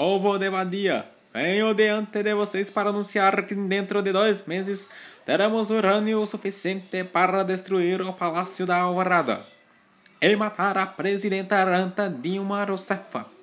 Ovo de Vadia, venho diante de vocês para anunciar que dentro de dois meses teremos urânio suficiente para destruir o Palácio da Alvorada e matar a presidenta Aranta Dilma Rousseff.